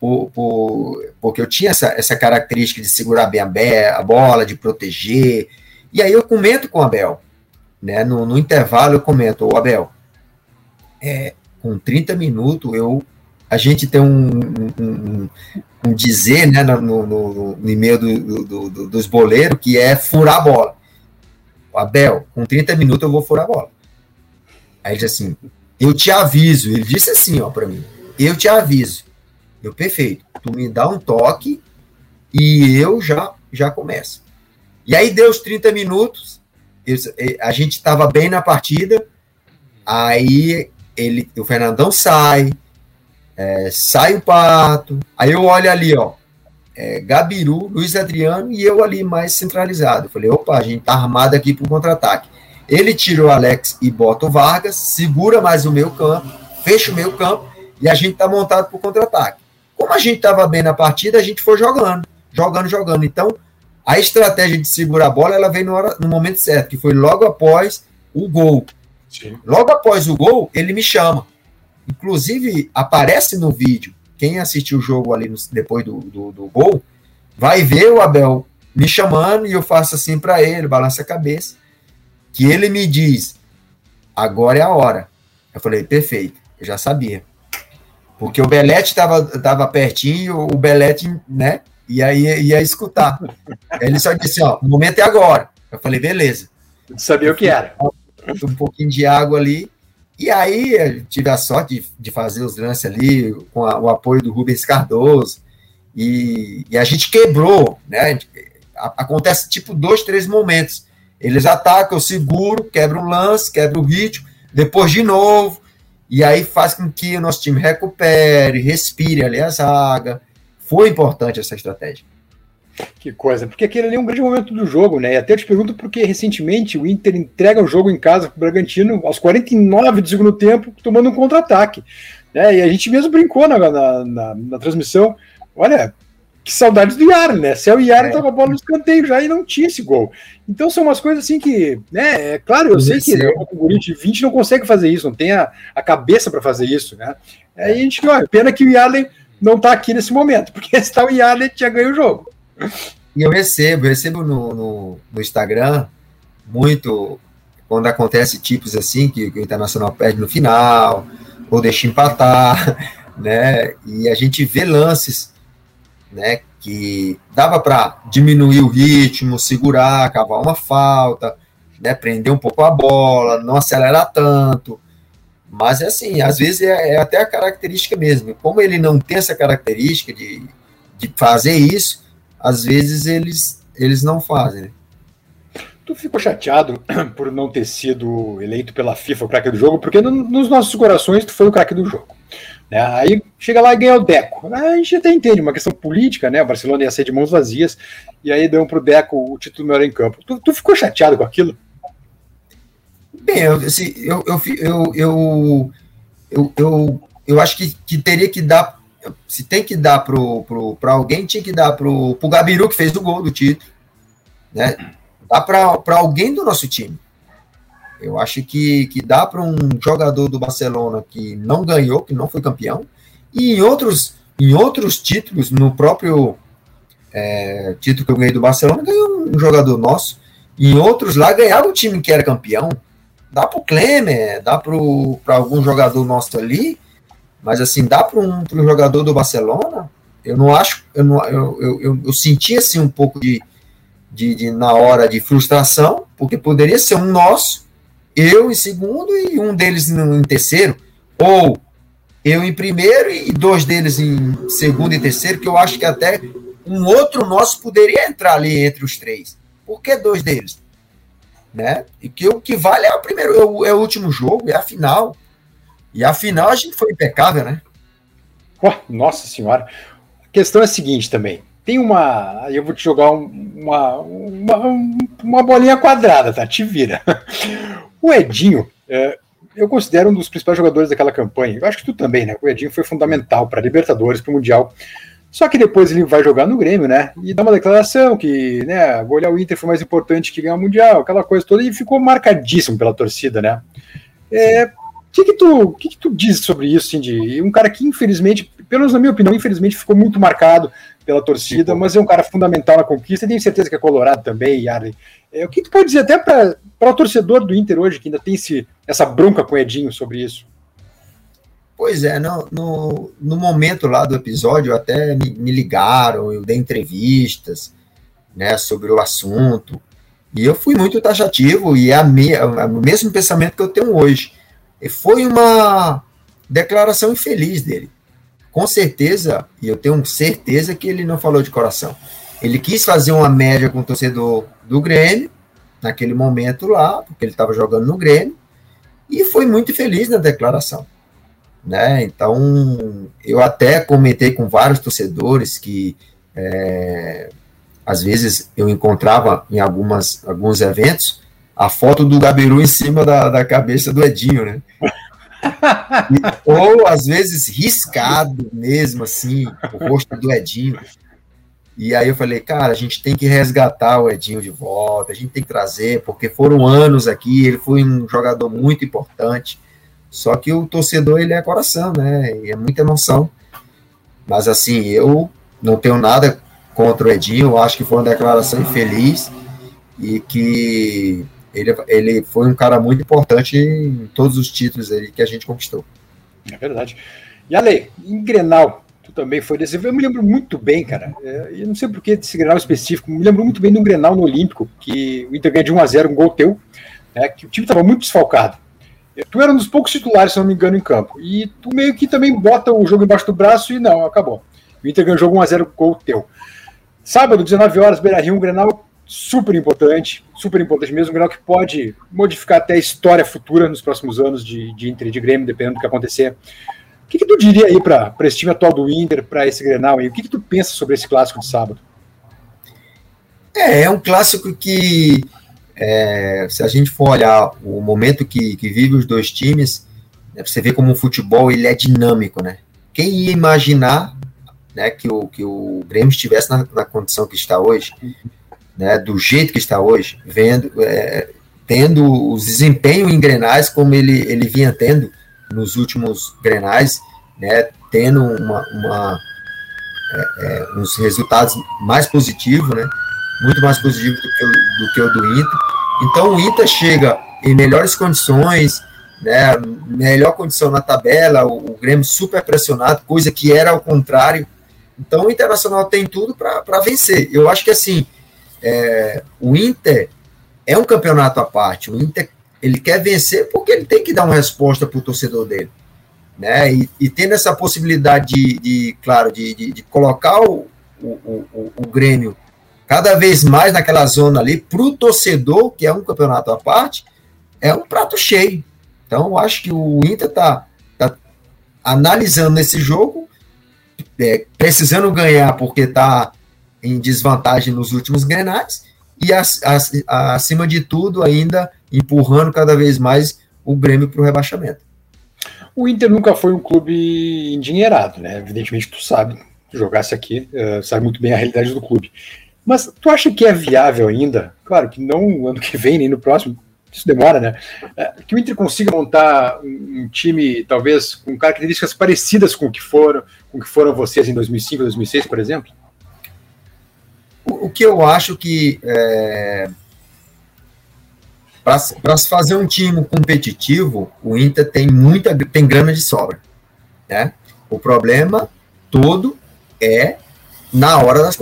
por, por, porque eu tinha essa, essa característica de segurar bem a, bola, de proteger. E aí eu comento com o Abel, né? No, no intervalo eu comento, o Abel, é, com 30 minutos eu a gente tem um, um, um, dizer né, no, no, no e-mail do, do, do, dos boleiros que é furar a bola. Abel, com 30 minutos eu vou furar a bola. Aí ele disse assim: Eu te aviso. Ele disse assim, ó, para mim: Eu te aviso. Eu, perfeito. Tu me dá um toque e eu já já começo. E aí deu os 30 minutos, eu, a gente estava bem na partida, aí ele, o Fernandão sai, é, sai o Pato, aí eu olho ali, ó, é, Gabiru, Luiz Adriano e eu ali mais centralizado. Eu falei, opa, a gente tá armado aqui para o contra-ataque. Ele tirou o Alex e bota o Vargas, segura mais o meu campo, fecha o meu campo e a gente tá montado para o contra-ataque. Como a gente estava bem na partida, a gente foi jogando, jogando, jogando. Então, a estratégia de segurar a bola, ela veio no, hora, no momento certo, que foi logo após o gol. Sim. Logo após o gol, ele me chama. Inclusive, aparece no vídeo, quem assistiu o jogo ali no, depois do, do, do, gol, vai ver o Abel me chamando e eu faço assim para ele, balança a cabeça, que ele me diz, agora é a hora. Eu falei, perfeito, eu já sabia. Porque o Belete estava tava pertinho, o Belete, né? E aí ia escutar. Ele só disse, ó, o momento é agora. Eu falei, beleza. Sabia o que era. Um pouquinho de água ali. E aí tive a sorte de, de fazer os lances ali com a, o apoio do Rubens Cardoso. E, e a gente quebrou, né? Acontece tipo dois, três momentos. Eles atacam, eu seguro, quebro um lance, quebro o ritmo, depois de novo. E aí faz com que o nosso time recupere, respire ali a zaga. Foi importante essa estratégia. Que coisa, porque aquele ali é um grande momento do jogo, né? E até eu te pergunto porque recentemente o Inter entrega o jogo em casa para o Bragantino aos 49 do segundo tempo, tomando um contra-ataque. Né? E a gente mesmo brincou na, na, na, na transmissão. Olha, que saudades do Yara, né? Se é o Yara, é. tava a bola no escanteio já e não tinha esse gol. Então são umas coisas assim que, né? É claro, eu sei que o guri de 20 não consegue fazer isso, não tem a, a cabeça para fazer isso, né? Aí a gente, olha, pena que o Yara não tá aqui nesse momento, [laughs] porque se tá o Yara, tinha ganho o jogo. E eu recebo, recebo no, no, no Instagram muito quando acontece tipos assim, que, que o Internacional perde no final, ou deixa empatar, [laughs] né? E a gente vê lances né, que dava para diminuir o ritmo, segurar, cavar uma falta, né, prender um pouco a bola, não acelerar tanto. Mas é assim, às vezes é, é, até a característica mesmo. Como ele não tem essa característica de, de fazer isso, às vezes eles, eles não fazem. Tu ficou chateado [clears throat] por não ter sido eleito pela FIFA o craque do jogo, porque no, nos nossos corações tu foi o craque do jogo. Né? Aí chega lá e ganha o Deco. A gente até entende, uma questão política, né? O Barcelona ia ser de mãos vazias, e aí deu para o Deco o título melhor em campo. Tu, tu, ficou chateado com aquilo? Bem, eu, assim, eu, eu, eu, eu, eu, eu, eu acho que, que teria que dar. Se tem que dar para alguém, tinha que dar para o Gabiru, que fez o gol do título. Né? Dá para alguém do nosso time. Eu acho que, que dá para um jogador do Barcelona que não ganhou, que não foi campeão, e em outros, em outros títulos, no próprio é, título que eu ganhei do Barcelona, ganhou um jogador nosso, em outros lá ganhava o time que era campeão. Dá para o Klemer, dá para algum jogador nosso ali, mas assim, dá para um, um jogador do Barcelona? Eu não acho, eu, não, eu, eu, eu, eu senti assim um pouco de, de, de, na hora de frustração, porque poderia ser um nosso, eu em segundo e um deles em terceiro, ou eu em primeiro e dois deles em segundo e terceiro, que eu acho que até um outro nosso poderia entrar ali entre os três. Por que dois deles? Né? E que o que vale é o primeiro, é o, é o último jogo, é a final. E a final a gente foi impecável, né? Oh, nossa senhora. A questão é a seguinte também. Tem uma. Eu vou te jogar uma, uma, uma bolinha quadrada, tá? Te vira. [laughs] O Edinho, é, eu considero um dos principais jogadores daquela campanha. Eu acho que tu também, né? O Edinho foi fundamental para Libertadores, para o Mundial. Só que depois ele vai jogar no Grêmio, né? E dá uma declaração que, né, golear o Inter foi mais importante que ganhar o Mundial, aquela coisa toda, e ficou marcadíssimo pela torcida, né? É, que, que, tu, que, que tu diz sobre isso, Cindy? Um cara que, infelizmente, pelo menos na minha opinião, infelizmente ficou muito marcado pela torcida, mas é um cara fundamental na conquista. Tenho certeza que é colorado também, Yarley. É, o que tu pode dizer até para o torcedor do Inter hoje, que ainda tem esse, essa bronca com o Edinho sobre isso? Pois é, no, no, no momento lá do episódio, até me, me, ligaram, eu dei entrevistas né, sobre o assunto, e eu fui muito taxativo, e é, a me, é o mesmo pensamento que eu tenho hoje. Foi uma declaração infeliz dele com certeza, e eu tenho certeza que ele não falou de coração. Ele quis fazer uma média com o torcedor do Grêmio, naquele momento lá, porque ele estava jogando no Grêmio, e foi muito feliz na declaração. Né? Então, eu até comentei com vários torcedores que é, às vezes eu encontrava em algumas, alguns eventos a foto do Gabiru em cima da, da cabeça do Edinho, né? [laughs] Ou às vezes riscado mesmo, assim, o rosto do Edinho. E aí eu falei, cara, a gente tem que resgatar o Edinho de volta, a gente tem que trazer, porque foram anos aqui, ele foi um jogador muito importante. Só que o torcedor, ele é coração, né? E é muita emoção. Mas assim, eu não tenho nada contra o Edinho, eu acho que foi uma declaração infeliz e que ele, ele foi um cara muito importante em todos os títulos que a gente conquistou. É verdade. E Ale, em Grenal, tu também foi desse. Eu me lembro muito bem, cara. É, eu não sei por que desse Grenal específico, me lembro muito bem de um Grenal no Olímpico, que o Inter ganha de 1x0, um gol teu, né, que o time estava muito desfalcado. Tu era um dos poucos titulares, se não me engano, em campo. E tu meio que também bota o jogo embaixo do braço e não, acabou. O Inter ganhou o jogo 1x0, gol teu. Sábado, 19 horas, Beira Rio, um Grenal super importante, super importante mesmo, um grau que pode modificar até a história futura nos próximos anos de, de Inter e de Grêmio, dependendo do que acontecer. O que, que tu diria aí para esse time atual do Inter, para esse Grenal aí? O que, que tu pensa sobre esse clássico de sábado? É, é um clássico que, é, se a gente for olhar o momento que, que vive os dois times, né, você vê como o futebol ele é dinâmico, né? Quem ia imaginar né, que, o, que o Grêmio estivesse na, na condição que está hoje, né, do jeito que está hoje, vendo, é, tendo os desempenhos em grenais como ele, ele vinha tendo nos últimos grenais, né, tendo uma, uma é, é, uns resultados mais positivos, né, muito mais positivos do que, o, do que o do Inter. Então o Inter chega em melhores condições, né, melhor condição na tabela, o, o Grêmio super pressionado, coisa que era ao contrário. Então o Internacional tem tudo para vencer. Eu acho que assim, é, o Inter é um campeonato à parte. O Inter ele quer vencer porque ele tem que dar uma resposta para o torcedor dele. Né? E, e tendo essa possibilidade de, de claro, de, de, de colocar o, o, o, o, Grêmio cada vez mais naquela zona ali, para o torcedor, que é um campeonato à parte, é um prato cheio. Então, eu acho que o Inter está tá analisando esse jogo, é, precisando ganhar porque está em desvantagem nos últimos grenais, e acima de tudo, ainda empurrando cada vez mais o Grêmio para o rebaixamento. O Inter nunca foi um clube endinheirado, né? Evidentemente, tu sabe, jogasse aqui, uh, sabe muito bem a realidade do clube. Mas tu acha que é viável ainda? Claro que não no ano que vem, nem no próximo, isso demora, né? Uh, que o Inter consiga montar um, um, time, talvez, com características parecidas com o que foram, com o que foram vocês em 2005, 2006, por exemplo? O que eu acho que é, para se fazer um time competitivo, o Inter tem muita tem grana de sobra, né? O problema todo é na hora das,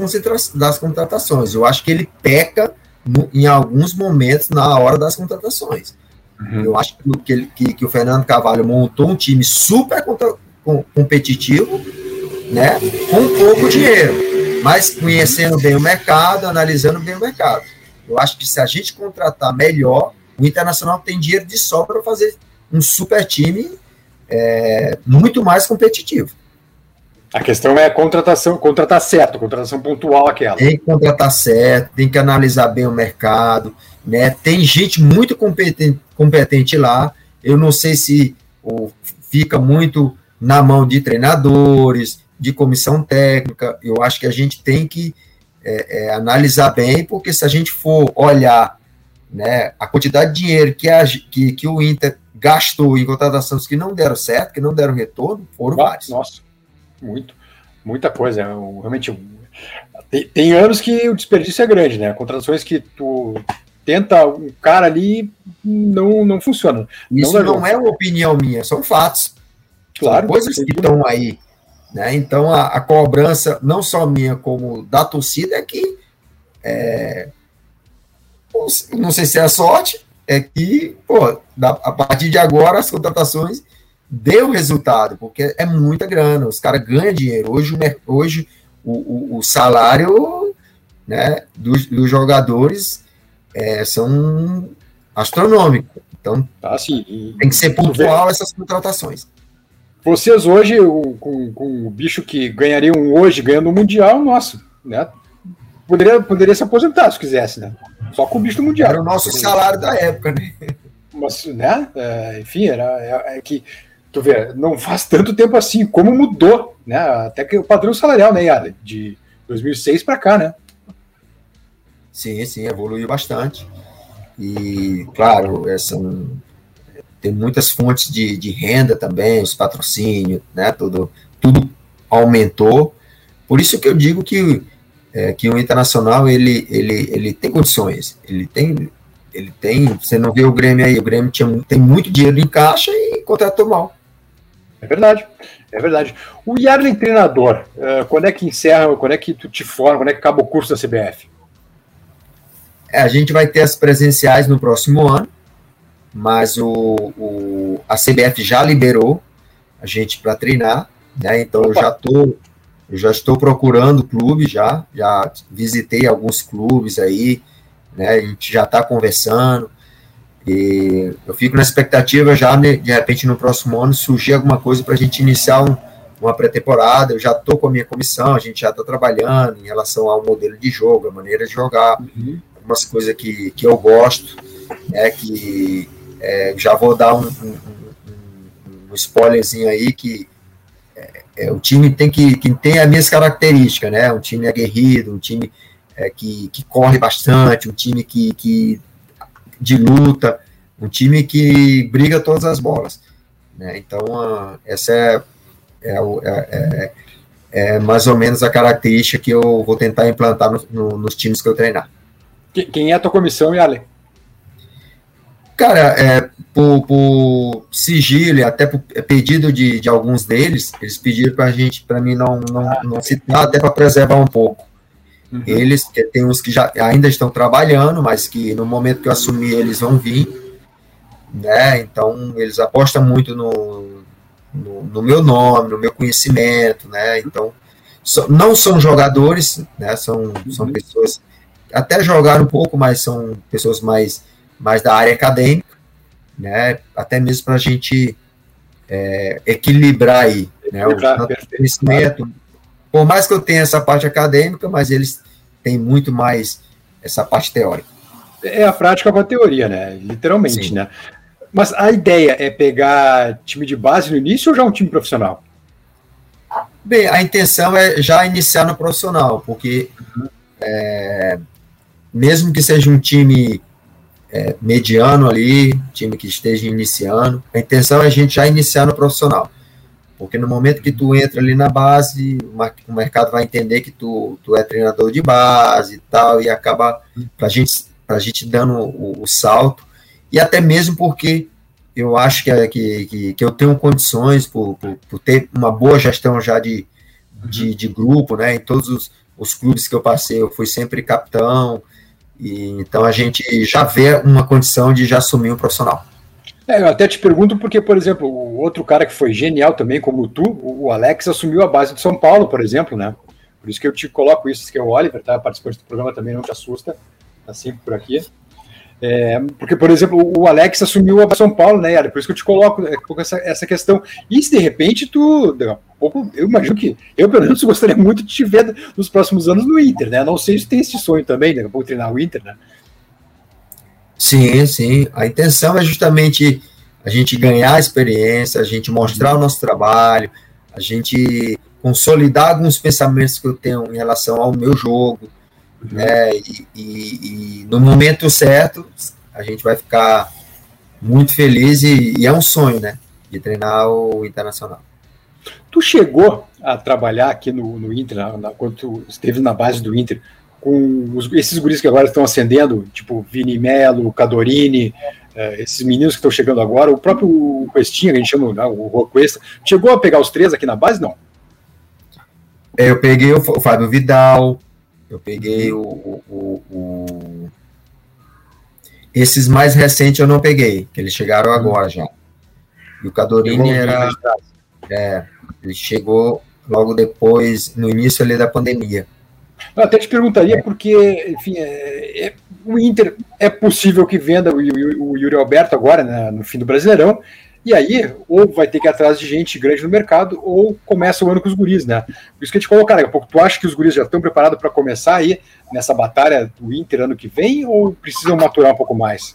das contratações. Eu acho que ele peca no, em alguns momentos na hora das contratações. Uhum. Eu acho que, ele, que, que, o Fernando Cavalho montou um time super contra, com, competitivo, né? Com pouco dinheiro mas conhecendo bem o mercado, analisando bem o mercado. Eu acho que se a gente contratar melhor, o Internacional tem dinheiro de sobra para fazer um super time é, muito mais competitivo. A questão é a contratação, contratar certo, contratação pontual aquela. Tem que contratar certo, tem que analisar bem o mercado, né? Tem gente muito competente, competente lá. Eu não sei se ou, fica muito na mão de treinadores, de comissão técnica. Eu acho que a gente tem que é, é, analisar bem, porque se a gente for olhar né, a quantidade de dinheiro que, a, que, que o Inter gastou em contratações que não deram certo, que não deram retorno, foram nossa, vários. Nossa, muito, muita coisa. É realmente, tem, tem, anos que o desperdício é grande, né? Contratações que tu tenta um cara ali não, não funciona. Isso não, não é uma opinião minha, são fatos. Claro. São coisas que estão aí né? Então, a, a, cobrança, não só minha, como da torcida, é que, é, não sei se é sorte, é que, pô, da, a partir de agora, as contratações deu resultado, porque é muita grana, os caras ganham dinheiro. Hoje, hoje o, o, o salário né, dos, dos jogadores é, são astronômicos. Então, sim. tem que ser pontual essas contratações. Vocês hoje, com, com, o bicho que ganhariam hoje ganhando o Mundial, nossa, né? Poderia, poderia se aposentar se quisesse, né? Só com o bicho do Mundial. Era o nosso salário da época, né? Mas, né? É, enfim, era é, é, que tu vê, não faz tanto tempo assim, como mudou, né? Até que o padrão salarial, né, Yara? De 2006 para cá, né? Sim, sim, evoluiu bastante. E, claro, essa, tem muitas fontes de, de renda também, os patrocínios, né, tudo, tudo aumentou. Por isso que eu digo que, é, que o Internacional, ele, ele, ele tem condições, ele tem, ele tem, você não vê o Grêmio aí, o Grêmio tinha, tem muito dinheiro em caixa e contratou mal. É verdade, é verdade. O Yarley treinador, uh, quando é que encerra, quando é que tu te forma, quando é que acaba o curso da CBF? É, a gente vai ter as presenciais no próximo ano, mas o, o, a CBF já liberou a gente para treinar, né? Então Opa. eu já tô, eu já estou procurando clube já, já visitei alguns clubes aí, né? A gente já está conversando e eu fico na expectativa já de repente no próximo ano surgir alguma coisa para a gente iniciar um, uma pré-temporada, eu já estou com a minha comissão, a gente já está trabalhando em relação ao modelo de jogo, a maneira de jogar, uhum. algumas coisas que, que eu gosto, né, que é, já vou dar um, um, um, um spoilerzinho aí que é, é, o time tem que, que tem as minhas características, né, um time aguerrido, um time é, que, que corre bastante, um time que, que de luta, um time que briga todas as bolas. Né? Então, uh, essa é, é, é, é, mais ou menos a característica que eu vou tentar implantar no, no, nos times que eu treinar. Quem é a tua comissão, Yale? Cara, é, por, por sigilo e até por pedido de, de alguns deles, eles pediram para a gente, para mim não, não, não citar, até para preservar um pouco. Uhum. Eles, que tem uns que já ainda estão trabalhando, mas que no momento que eu assumir eles vão vir, né? Então eles apostam muito no, no, no meu nome, no meu conhecimento, né? Então so, não são jogadores, né? São, uhum. são pessoas até jogaram um pouco, mas são pessoas mais, mais da área acadêmica, né? Até mesmo para a gente é, equilibrar aí, né? O conhecimento. Por mais que eu tenha essa parte acadêmica, mas eles têm muito mais essa parte teórica. É a prática com a teoria, né? Literalmente, Sim. né? Mas a ideia é pegar time de base no início ou já um time profissional? Bem, a intenção é já iniciar no profissional, porque é, mesmo que seja um time é, mediano ali, time que esteja iniciando, a intenção é a gente já iniciar no profissional. Porque no momento que tu entra ali na base, o mercado vai entender que tu, tu é treinador de base e tal, e acaba pra gente, pra gente dando o, o salto e até mesmo porque eu acho que, que, que, que eu tenho condições, por, por, por, ter uma boa gestão já de, de, de, grupo, né? Em todos os, os clubes que eu passei, eu fui sempre capitão, e então a gente já vê uma condição de já assumir um profissional. É, eu até te pergunto porque, por exemplo, o outro cara que foi genial também, como tu, o Alex, assumiu a base de São Paulo, por exemplo, né? Por isso que eu te coloco isso, que é o Oliver, tá? Participante do programa também, não te assusta, tá sempre por aqui. É, porque, por exemplo, o Alex assumiu a São Paulo, né, Yara? Por isso que eu te coloco é, essa, essa questão. E se de repente tu. pouco, eu imagino que eu, pelo menos, [laughs] gostaria muito de te ver nos próximos anos no Inter, né? Não sei se tem esse sonho também, a pouco treinar o Inter, né? Sim, sim. A intenção é justamente a gente ganhar experiência, a gente mostrar o nosso trabalho, a gente consolidar alguns pensamentos que eu tenho em relação ao meu jogo, né? E, e, e, no momento certo a gente vai ficar muito feliz e, e, é um sonho, né? De treinar o Internacional. Tu chegou a trabalhar aqui no, no Inter, na, na, quando tu esteve na base do Inter, com os, esses guris que agora estão ascendendo, tipo Vini Melo, Cadorini, é, esses meninos que estão chegando agora, o próprio Questinha, que a gente chama né, o Rua Cuesta, chegou a pegar os três aqui na base? Não. Eu peguei o, o Fábio Vidal, eu peguei o, o, o, Esses mais recentes eu não peguei, que eles chegaram agora já. E o Cadorini era. É, ele chegou logo depois, no início ali da pandemia. Eu até te perguntaria, porque, enfim, é, é, o Inter é possível que venda o, o, o Yuri Alberto agora, né, no fim do Brasileirão, e aí, ou vai ter que ir atrás de gente grande no mercado, ou começa o ano com os guris, né? Por isso que a gente colocar, daqui a pouco, tu acha que os guris já estão preparados para começar aí nessa batalha do Inter ano que vem, ou precisam maturar um pouco mais?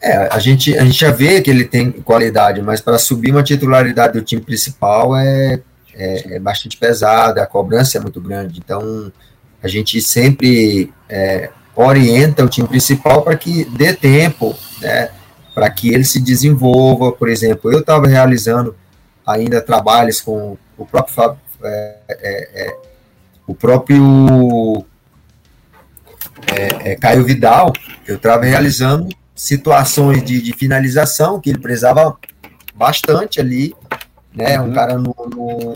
É, a gente, a gente já vê que ele tem qualidade, mas para subir uma titularidade do time principal é, é, é, bastante pesada, a cobrança é muito grande. Então, a gente sempre é, orienta o time principal para que dê tempo, né? Para que ele se desenvolva. Por exemplo, eu estava realizando ainda trabalhos com o próprio é, é, é, o próprio é, é, Caio Vidal, eu estava realizando situações de, de, finalização que ele precisava bastante ali, né? Um uhum. cara no, no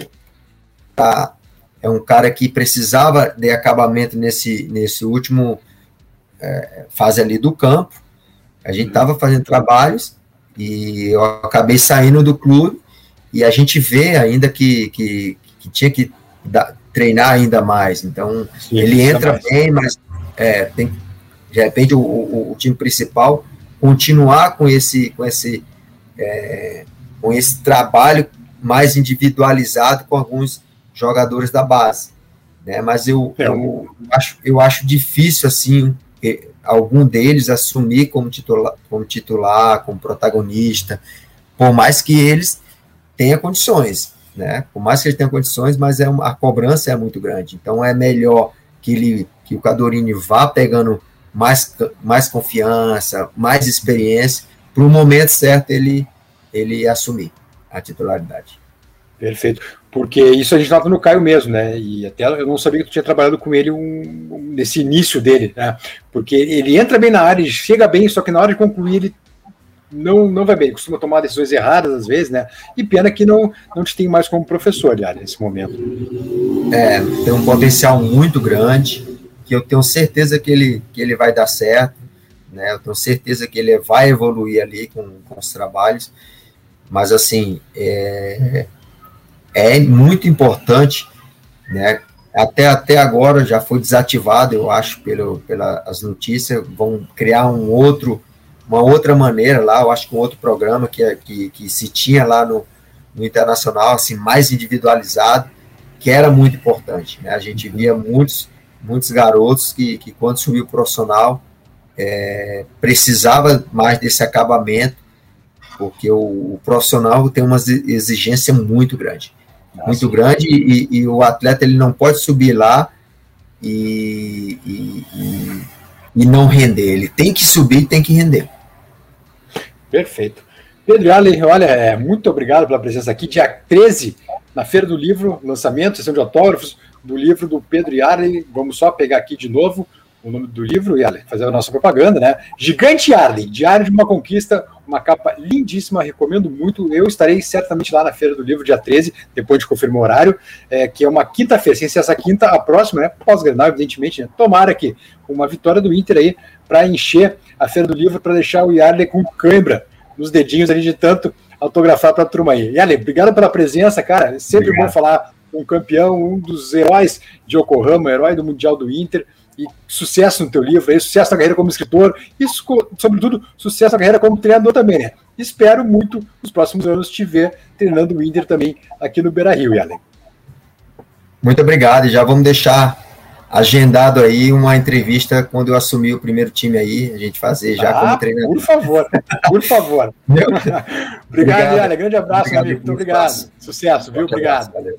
tá, é um cara que precisava de acabamento nesse nesse último é, fase ali do campo a gente estava fazendo trabalhos e eu acabei saindo do clube e a gente vê ainda que, que, que tinha que dar, treinar ainda mais. Então, Sim, ele entra mais. bem, mas é, tem, de repente o, o, o, time principal continuar com esse, com esse, é, com esse trabalho mais individualizado com alguns jogadores da base. Né? Mas eu, é, eu, acho, eu acho difícil, assim, algum deles assumir como titular, como titular, como protagonista, por mais que eles tenham condições, né? Por mais que eles tenham condições, mas é uma, a cobrança é muito grande. Então é melhor que ele que o Cadorini vá pegando mais, mais confiança, mais experiência, para o momento certo ele ele assumir a titularidade. Perfeito. Porque isso a gente nota no Caio mesmo, né? E até eu não sabia que tu tinha trabalhado com ele um, um, nesse início dele, né? Porque ele entra bem na área, chega bem, só que na hora de concluir ele não, não vai bem, ele costuma tomar decisões erradas às vezes, né? E pena que não, não te tem mais como professor, aliás, nesse momento. É, tem um potencial muito grande, que eu tenho certeza que ele, que ele vai dar certo, né? Eu tenho certeza que ele vai evoluir ali com, com os trabalhos, mas assim, é, é muito importante, né? Até, até agora já foi desativado, eu acho, pelo, pelas notícias, vão criar um outro uma outra maneira lá, eu acho que um outro programa que, é, que, que se tinha lá no, no internacional, assim, mais individualizado, que era muito importante. Né? A gente via muitos, muitos garotos que, que quando subiu profissional, é, precisava mais desse acabamento, porque o, o, profissional tem uma exigência muito grande. Nossa. Muito grande, e, e, o atleta ele não pode subir lá e, e, e, não render. Ele tem que subir e tem que render. Perfeito. Pedro Allen, olha, é, muito obrigado pela presença aqui. Dia 13, na Feira do Livro, lançamento, sessão de autógrafos do livro do Pedro Yarley. Vamos só pegar aqui de novo o nome do livro, Yarley, fazer a nossa propaganda, né? Gigante Yarley, Diário de uma Conquista, uma capa lindíssima, recomendo muito. Eu estarei certamente lá na Feira do Livro, dia 13, depois de confirmar o horário, é, que é uma quinta-feira. Sem ser essa quinta, a próxima, né? Pós-grenal, evidentemente, né? Tomara que uma vitória do Inter aí para encher a Feira do Livro, para deixar o Yarley com cãibra nos dedinhos ali de tanto autografar para a turma aí. Yarley, obrigado pela presença, cara. É sempre obrigado. bom falar com um campeão, um dos heróis de Yokohama, herói do Mundial do Inter. E sucesso no teu livro, aí, sucesso na carreira como escritor, e sobretudo sucesso na carreira como treinador também, né? Espero muito nos próximos anos te ver treinando o Inter também aqui no Beira Rio, Yalen. Muito obrigado, e já vamos deixar agendado aí uma entrevista quando eu assumir o primeiro time aí, a gente fazer já ah, como treinador. Por favor, por favor. [laughs] obrigado, obrigado. Grande abraço, obrigado, amigo. Muito obrigado. Sucesso, viu? Obrigado. Valeu.